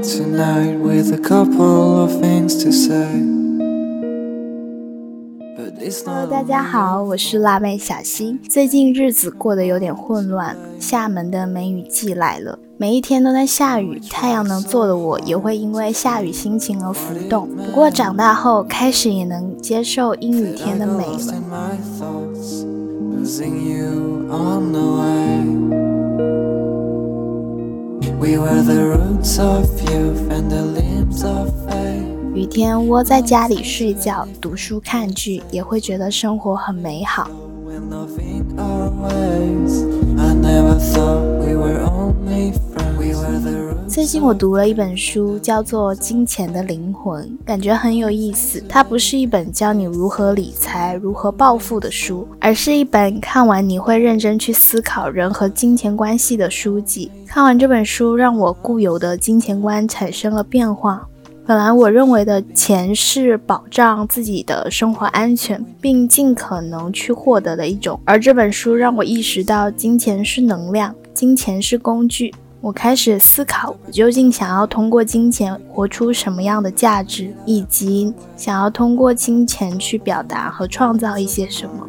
out tonight with a couple of things to say. Hello，大家好，我是辣妹小新。最近日子过得有点混乱，厦门的梅雨季来了，每一天都在下雨，太阳能做的我也会因为下雨心情而浮动。不过长大后，开始也能接受阴雨天的美了。雨天窝在家里睡觉、读书、看剧，也会觉得生活很美好。最近我读了一本书，叫做《金钱的灵魂》，感觉很有意思。它不是一本教你如何理财、如何暴富的书，而是一本看完你会认真去思考人和金钱关系的书籍。看完这本书，让我固有的金钱观产生了变化。本来我认为的钱是保障自己的生活安全，并尽可能去获得的一种，而这本书让我意识到，金钱是能量，金钱是工具。我开始思考，我究竟想要通过金钱活出什么样的价值，以及想要通过金钱去表达和创造一些什么。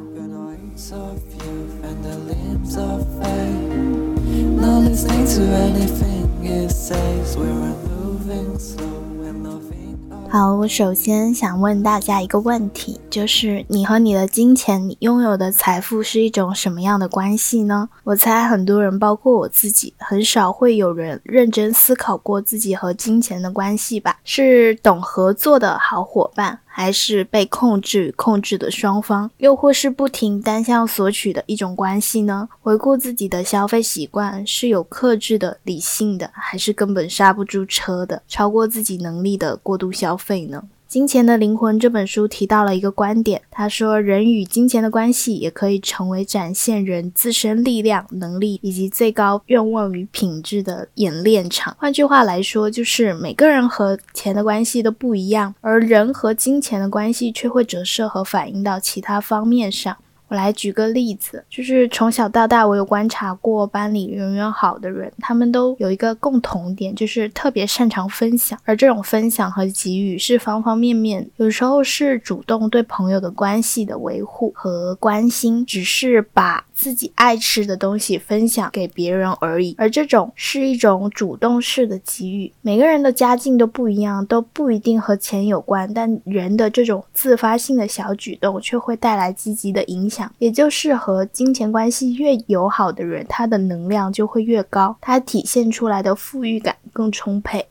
好，我首先想问大家一个问题，就是你和你的金钱，你拥有的财富是一种什么样的关系呢？我猜很多人，包括我自己，很少会有人认真思考过自己和金钱的关系吧？是懂合作的好伙伴？还是被控制与控制的双方，又或是不停单向索取的一种关系呢？回顾自己的消费习惯，是有克制的、理性的，还是根本刹不住车的、超过自己能力的过度消费呢？《金钱的灵魂》这本书提到了一个观点，他说，人与金钱的关系也可以成为展现人自身力量、能力以及最高愿望与品质的演练场。换句话来说，就是每个人和钱的关系都不一样，而人和金钱的关系却会折射和反映到其他方面上。我来举个例子，就是从小到大，我有观察过班里人缘好的人，他们都有一个共同点，就是特别擅长分享。而这种分享和给予是方方面面，有时候是主动对朋友的关系的维护和关心，只是把自己爱吃的东西分享给别人而已。而这种是一种主动式的给予。每个人的家境都不一样，都不一定和钱有关，但人的这种自发性的小举动却会带来积极的影响。也就是和金钱关系越友好的人，他的能量就会越高，他体现出来的富裕感更充沛。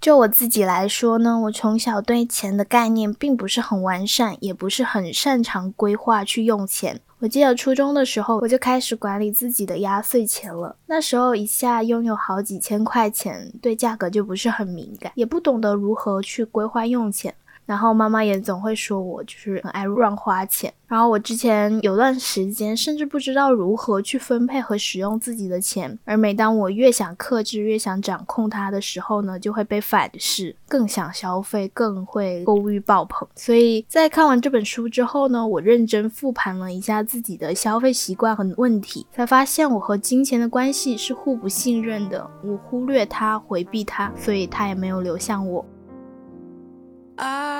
就我自己来说呢，我从小对钱的概念并不是很完善，也不是很擅长规划去用钱。我记得初中的时候，我就开始管理自己的压岁钱了。那时候一下拥有好几千块钱，对价格就不是很敏感，也不懂得如何去规划用钱。然后妈妈也总会说我就是很爱乱花钱。然后我之前有段时间甚至不知道如何去分配和使用自己的钱。而每当我越想克制、越想掌控它的时候呢，就会被反噬，更想消费，更会购物欲爆棚。所以在看完这本书之后呢，我认真复盘了一下自己的消费习惯和问题，才发现我和金钱的关系是互不信任的。我忽略它，回避它，所以它也没有流向我。啊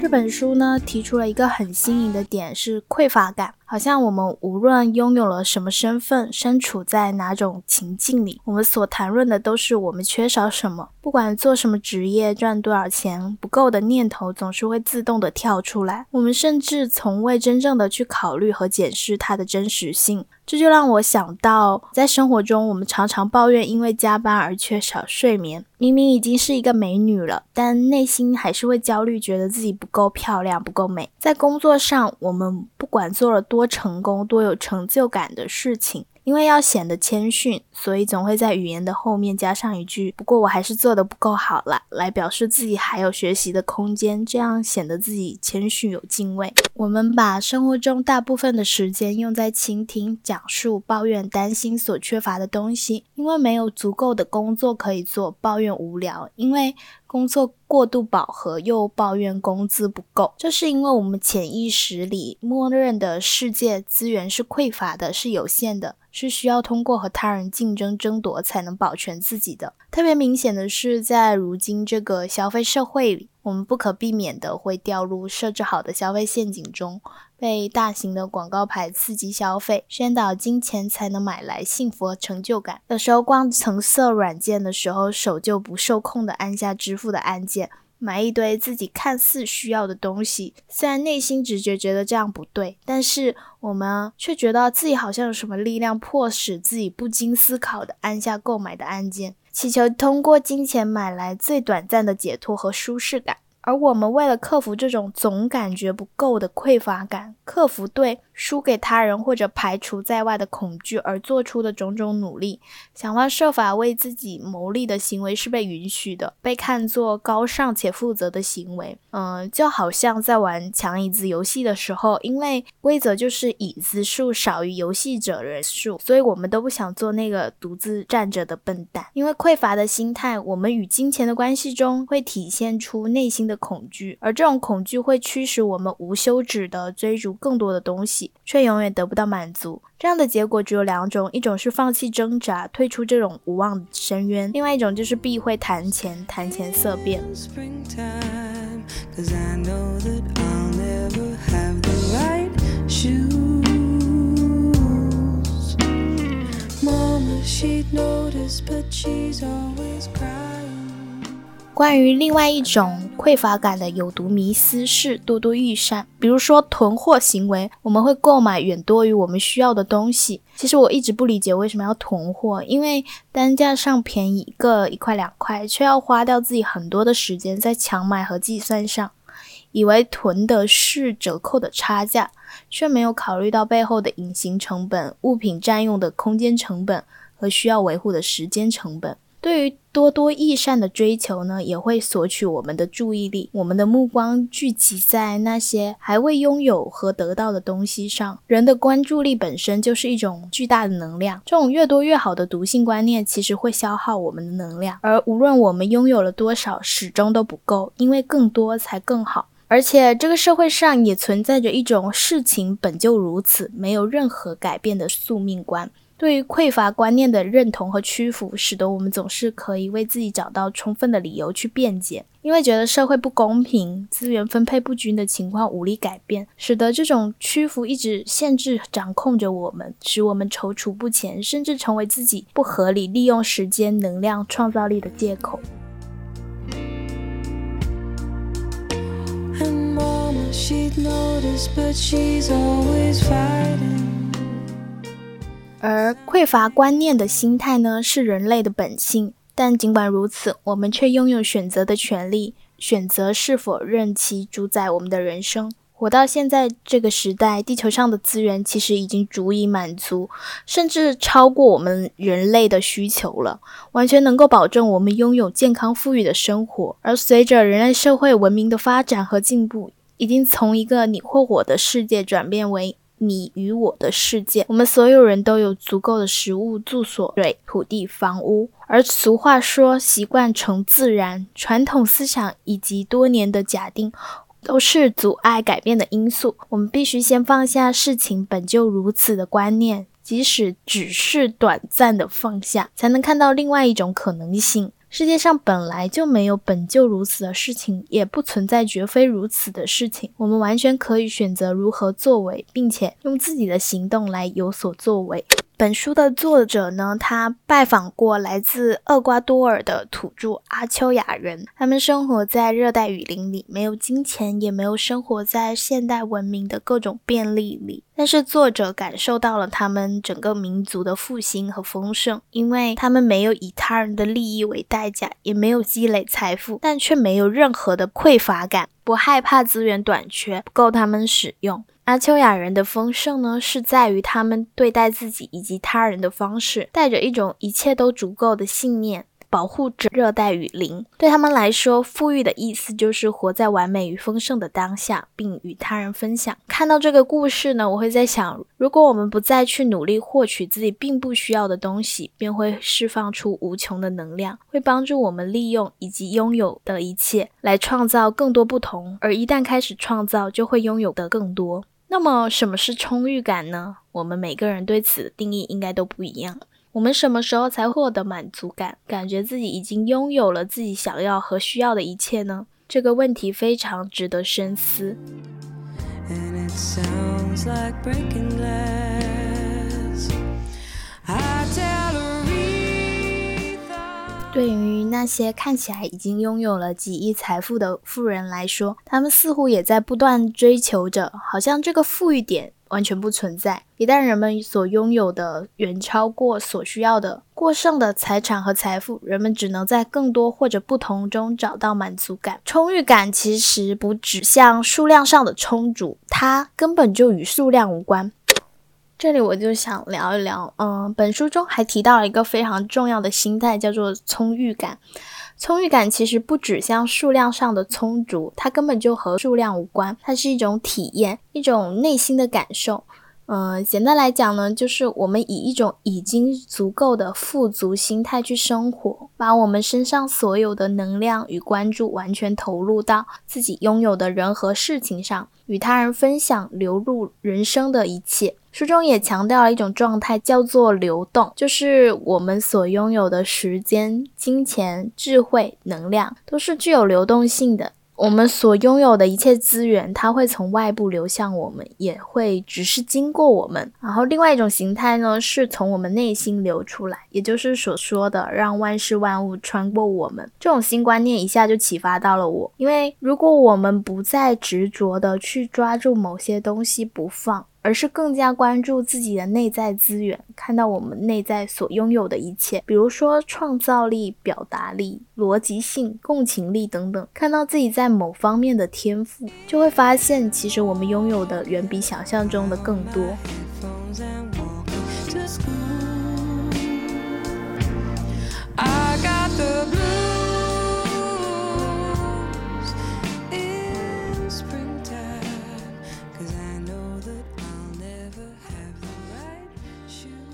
这本书呢，提出了一个很新颖的点，是匮乏感。好像我们无论拥有了什么身份，身处在哪种情境里，我们所谈论的都是我们缺少什么。不管做什么职业，赚多少钱，不够的念头总是会自动的跳出来。我们甚至从未真正的去考虑和检视它的真实性。这就让我想到，在生活中，我们常常抱怨因为加班而缺少睡眠。明明已经是一个美女了，但内心还是会焦虑，觉得自己不够漂亮，不够美。在工作上，我们不管做了多成功、多有成就感的事情，因为要显得谦逊，所以总会在语言的后面加上一句“不过我还是做的不够好啦”，来表示自己还有学习的空间，这样显得自己谦逊有敬畏。我们把生活中大部分的时间用在倾听、讲述、抱怨、担心所缺乏的东西，因为没有足够的工作可以做，抱怨无聊；因为工作过度饱和，又抱怨工资不够。这是因为我们潜意识里默认的世界资源是匮乏的，是有限的。是需要通过和他人竞争争夺才能保全自己的。特别明显的是，在如今这个消费社会里，我们不可避免的会掉入设置好的消费陷阱中，被大型的广告牌刺激消费，宣导金钱才能买来幸福和成就感。有时候逛橙色软件的时候，手就不受控的按下支付的按键。买一堆自己看似需要的东西，虽然内心直觉觉得这样不对，但是我们却觉得自己好像有什么力量迫使自己不经思考的按下购买的按键，祈求通过金钱买来最短暂的解脱和舒适感。而我们为了克服这种总感觉不够的匮乏感，克服对。输给他人或者排除在外的恐惧而做出的种种努力，想方设法为自己谋利的行为是被允许的，被看作高尚且负责的行为。嗯，就好像在玩抢椅子游戏的时候，因为规则就是椅子数少于游戏者人数，所以我们都不想做那个独自站着的笨蛋。因为匮乏的心态，我们与金钱的关系中会体现出内心的恐惧，而这种恐惧会驱使我们无休止的追逐更多的东西。却永远得不到满足，这样的结果只有两种：一种是放弃挣扎，退出这种无望的深渊；另外一种就是避讳谈钱，谈钱色变。关于另外一种匮乏感的有毒迷思是多多益善，比如说囤货行为，我们会购买远多于我们需要的东西。其实我一直不理解为什么要囤货，因为单价上便宜一个一块两块，却要花掉自己很多的时间在抢买和计算上，以为囤的是折扣的差价，却没有考虑到背后的隐形成本、物品占用的空间成本和需要维护的时间成本。对于多多益善的追求呢，也会索取我们的注意力，我们的目光聚集在那些还未拥有和得到的东西上。人的关注力本身就是一种巨大的能量，这种越多越好的毒性观念，其实会消耗我们的能量。而无论我们拥有了多少，始终都不够，因为更多才更好。而且这个社会上也存在着一种事情本就如此，没有任何改变的宿命观。对于匮乏观念的认同和屈服，使得我们总是可以为自己找到充分的理由去辩解。因为觉得社会不公平、资源分配不均的情况无力改变，使得这种屈服一直限制、掌控着我们，使我们踌躇不前，甚至成为自己不合理利用时间、能量、创造力的借口。而匮乏观念的心态呢，是人类的本性。但尽管如此，我们却拥有选择的权利，选择是否任其主宰我们的人生。活到现在这个时代，地球上的资源其实已经足以满足，甚至超过我们人类的需求了，完全能够保证我们拥有健康富裕的生活。而随着人类社会文明的发展和进步，已经从一个你或我的世界转变为。你与我的世界，我们所有人都有足够的食物、住所、水、土地、房屋。而俗话说“习惯成自然”，传统思想以及多年的假定，都是阻碍改变的因素。我们必须先放下“事情本就如此”的观念，即使只是短暂的放下，才能看到另外一种可能性。世界上本来就没有本就如此的事情，也不存在绝非如此的事情。我们完全可以选择如何作为，并且用自己的行动来有所作为。本书的作者呢，他拜访过来自厄瓜多尔的土著阿丘亚人，他们生活在热带雨林里，没有金钱，也没有生活在现代文明的各种便利里。但是作者感受到了他们整个民族的复兴和丰盛，因为他们没有以他人的利益为代价，也没有积累财富，但却没有任何的匮乏感，不害怕资源短缺不够他们使用。阿丘亚人的丰盛呢，是在于他们对待自己以及他人的方式，带着一种一切都足够的信念。保护着热带雨林。对他们来说，富裕的意思就是活在完美与丰盛的当下，并与他人分享。看到这个故事呢，我会在想，如果我们不再去努力获取自己并不需要的东西，便会释放出无穷的能量，会帮助我们利用以及拥有的一切来创造更多不同。而一旦开始创造，就会拥有的更多。那么，什么是充裕感呢？我们每个人对此的定义应该都不一样。我们什么时候才获得满足感，感觉自己已经拥有了自己想要和需要的一切呢？这个问题非常值得深思。对于那些看起来已经拥有了几亿财富的富人来说，他们似乎也在不断追求着，好像这个富裕点。完全不存在。一旦人们所拥有的远超过所需要的过剩的财产和财富，人们只能在更多或者不同中找到满足感。充裕感其实不指向数量上的充足，它根本就与数量无关。这里我就想聊一聊，嗯，本书中还提到了一个非常重要的心态，叫做充裕感。充裕感其实不指向数量上的充足，它根本就和数量无关，它是一种体验，一种内心的感受。嗯，简单来讲呢，就是我们以一种已经足够的富足心态去生活，把我们身上所有的能量与关注完全投入到自己拥有的人和事情上，与他人分享流入人生的一切。书中也强调了一种状态，叫做流动，就是我们所拥有的时间、金钱、智慧、能量，都是具有流动性的。我们所拥有的一切资源，它会从外部流向我们，也会只是经过我们。然后，另外一种形态呢，是从我们内心流出来，也就是所说的让万事万物穿过我们。这种新观念一下就启发到了我，因为如果我们不再执着的去抓住某些东西不放。而是更加关注自己的内在资源，看到我们内在所拥有的一切，比如说创造力、表达力、逻辑性、共情力等等，看到自己在某方面的天赋，就会发现，其实我们拥有的远比想象中的更多。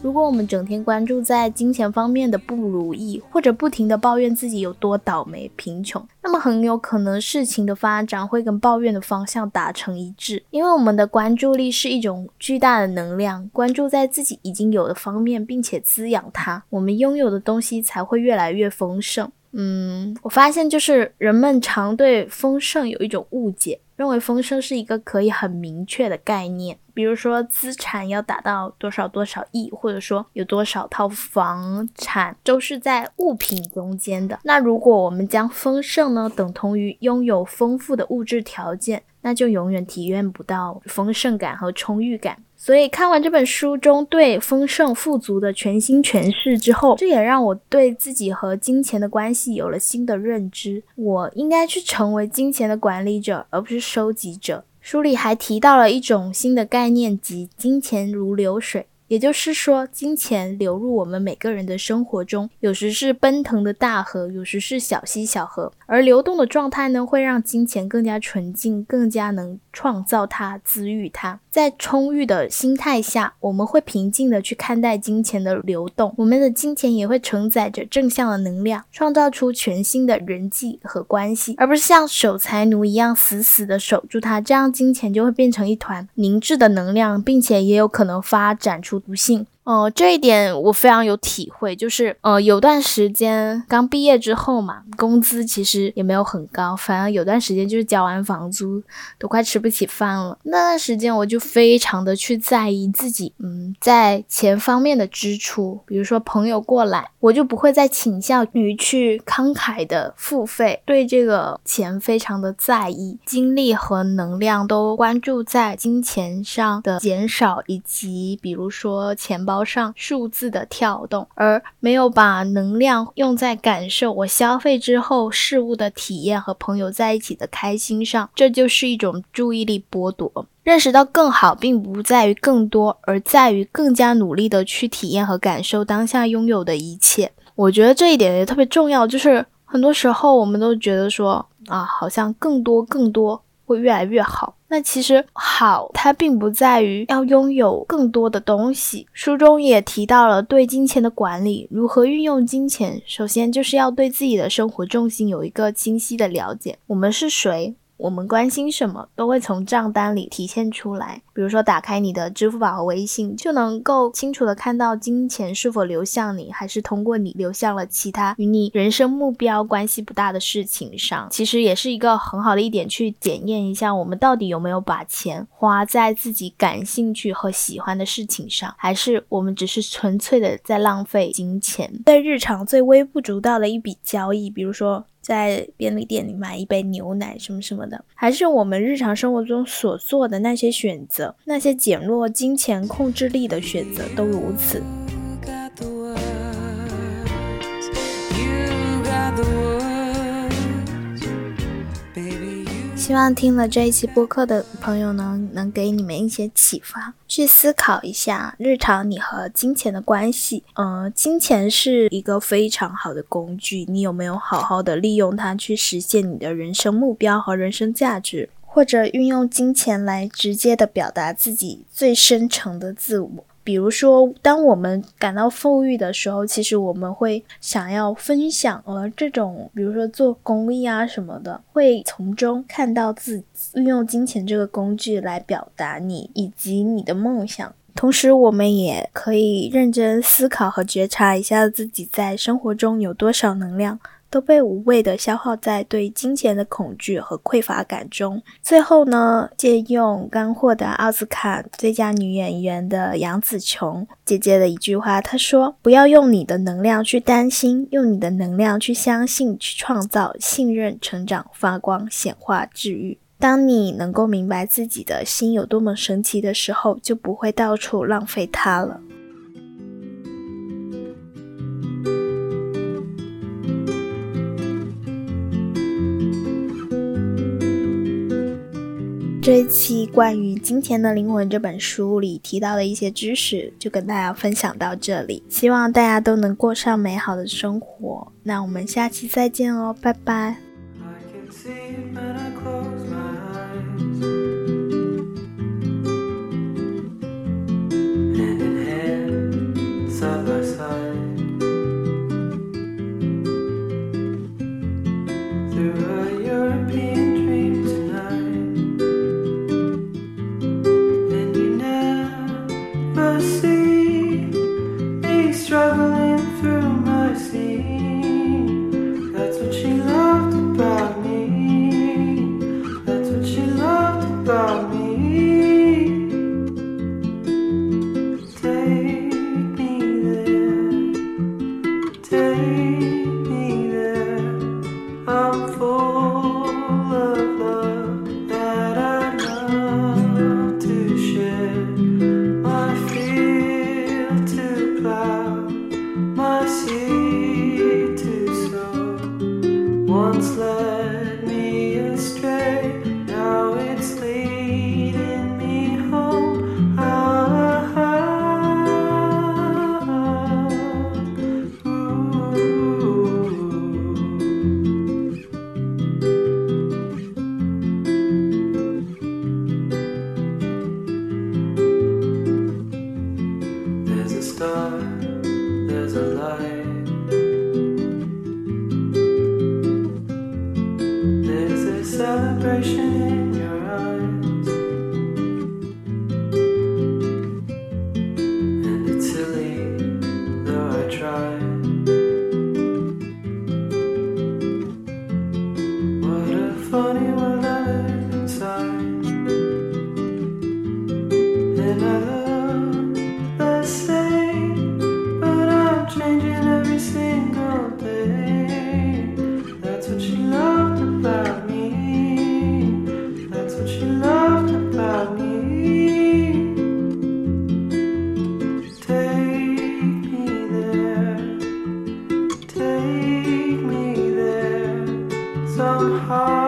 如果我们整天关注在金钱方面的不如意，或者不停的抱怨自己有多倒霉、贫穷，那么很有可能事情的发展会跟抱怨的方向达成一致。因为我们的关注力是一种巨大的能量，关注在自己已经有的方面，并且滋养它，我们拥有的东西才会越来越丰盛。嗯，我发现就是人们常对丰盛有一种误解。认为丰盛是一个可以很明确的概念，比如说资产要达到多少多少亿，或者说有多少套房产，都是在物品中间的。那如果我们将丰盛呢等同于拥有丰富的物质条件，那就永远体验不到丰盛感和充裕感。所以看完这本书中对丰盛富足的全新诠释之后，这也让我对自己和金钱的关系有了新的认知。我应该去成为金钱的管理者，而不是收集者。书里还提到了一种新的概念，即金钱如流水。也就是说，金钱流入我们每个人的生活中，有时是奔腾的大河，有时是小溪小河。而流动的状态呢，会让金钱更加纯净，更加能创造它、滋育它。在充裕的心态下，我们会平静的去看待金钱的流动，我们的金钱也会承载着正向的能量，创造出全新的人际和关系，而不是像守财奴一样死死的守住它。这样，金钱就会变成一团凝滞的能量，并且也有可能发展出毒性。哦，这一点我非常有体会，就是呃，有段时间刚毕业之后嘛，工资其实也没有很高，反而有段时间就是交完房租都快吃不起饭了。那段时间我就非常的去在意自己，嗯，在钱方面的支出，比如说朋友过来，我就不会再倾向于去慷慨的付费，对这个钱非常的在意，精力和能量都关注在金钱上的减少，以及比如说钱。包包上数字的跳动，而没有把能量用在感受我消费之后事物的体验和朋友在一起的开心上，这就是一种注意力剥夺。认识到更好，并不在于更多，而在于更加努力的去体验和感受当下拥有的一切。我觉得这一点也特别重要，就是很多时候我们都觉得说啊，好像更多更多会越来越好。那其实好，它并不在于要拥有更多的东西。书中也提到了对金钱的管理，如何运用金钱，首先就是要对自己的生活重心有一个清晰的了解。我们是谁？我们关心什么，都会从账单里体现出来。比如说，打开你的支付宝和微信，就能够清楚的看到金钱是否流向你，还是通过你流向了其他与你人生目标关系不大的事情上。其实也是一个很好的一点，去检验一下我们到底有没有把钱花在自己感兴趣和喜欢的事情上，还是我们只是纯粹的在浪费金钱，在日常最微不足道的一笔交易，比如说。在便利店里买一杯牛奶什么什么的，还是我们日常生活中所做的那些选择，那些减弱金钱控制力的选择都如此。希望听了这一期播客的朋友呢，能给你们一些启发，去思考一下日常你和金钱的关系。嗯，金钱是一个非常好的工具，你有没有好好的利用它去实现你的人生目标和人生价值，或者运用金钱来直接的表达自己最深层的自我？比如说，当我们感到富裕的时候，其实我们会想要分享，而这种，比如说做公益啊什么的，会从中看到自己运用金钱这个工具来表达你以及你的梦想。同时，我们也可以认真思考和觉察一下自己在生活中有多少能量。都被无谓的消耗在对金钱的恐惧和匮乏感中。最后呢，借用刚获得奥斯卡最佳女演员的杨紫琼姐姐的一句话，她说：“不要用你的能量去担心，用你的能量去相信，去创造、信任、成长、发光、显化、治愈。当你能够明白自己的心有多么神奇的时候，就不会到处浪费它了。”这一期关于《金钱的灵魂》这本书里提到的一些知识，就跟大家分享到这里。希望大家都能过上美好的生活。那我们下期再见哦，拜拜。啊